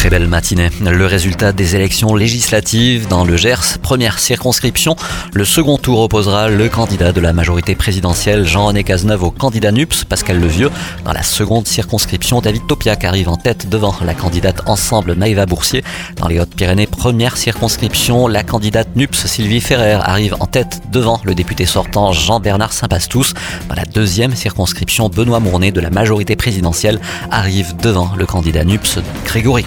Très belle matinée. Le résultat des élections législatives dans le Gers, première circonscription. Le second tour opposera le candidat de la majorité présidentielle, Jean-René Cazeneuve, au candidat NUPS, Pascal Levieux. Dans la seconde circonscription, David Topiac arrive en tête devant la candidate Ensemble Maïva Boursier. Dans les Hautes-Pyrénées, première circonscription, la candidate NUPS, Sylvie Ferrer, arrive en tête devant le député sortant Jean-Bernard Saint-Pastous. Dans la deuxième circonscription, Benoît Mournet de la majorité présidentielle arrive devant le candidat NUPS, Grégory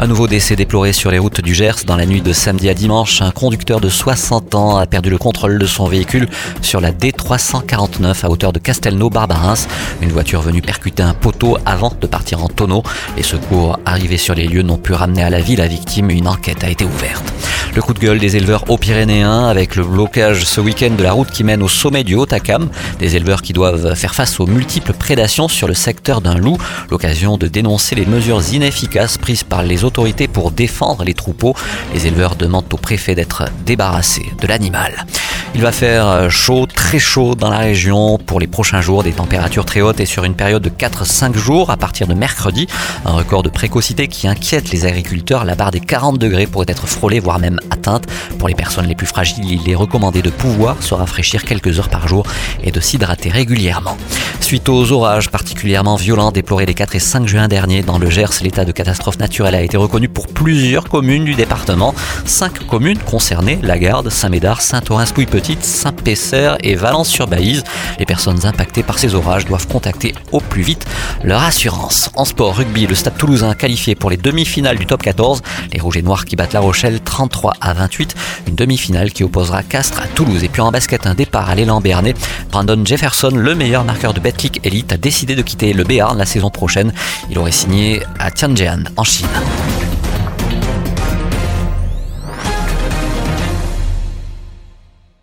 Un nouveau décès déploré sur les routes du Gers dans la nuit de samedi à dimanche. Un conducteur de 60 ans a perdu le contrôle de son véhicule sur la D349 à hauteur de Castelnau-Barbarins. Une voiture venue percuter un poteau avant de partir en tonneau. Les secours arrivés sur les lieux n'ont pu ramener à la vie la victime. Une enquête a été ouverte. Le coup de gueule des éleveurs haut pyrénéens avec le blocage ce week-end de la route qui mène au sommet du Haut-Acam. Des éleveurs qui doivent faire face aux multiples prédations sur le secteur d'un loup. L'occasion de dénoncer les mesures inefficaces prises par les autorités pour défendre les troupeaux. Les éleveurs demandent au préfet d'être débarrassés de l'animal. Il va faire chaud, très chaud dans la région pour les prochains jours, des températures très hautes et sur une période de 4-5 jours à partir de mercredi. Un record de précocité qui inquiète les agriculteurs. La barre des 40 degrés pourrait être frôlée, voire même atteinte. Pour les personnes les plus fragiles, il est recommandé de pouvoir se rafraîchir quelques heures par jour et de s'hydrater régulièrement. Suite aux orages particulièrement violents déplorés les 4 et 5 juin dernier dans le Gers, l'état de catastrophe naturelle a été reconnu pour plusieurs communes du département. Cinq communes concernées, Lagarde, Saint-Médard, Saint-Orens-Pouille-Petite, Saint-Pesser et Valence-sur-Baïse. Les personnes impactées par ces orages doivent contacter au plus vite leur assurance. En sport, rugby, le Stade toulousain qualifié pour les demi-finales du top 14. Les Rouges et Noirs qui battent La Rochelle 33 à 28. Une demi-finale qui opposera Castres à Toulouse. Et puis en basket, un départ à l'élan Bernet. Brandon Jefferson, le meilleur marqueur de Betclic Elite, a décidé de quitter le Béarn la saison prochaine. Il aurait signé à Tianjin en Chine.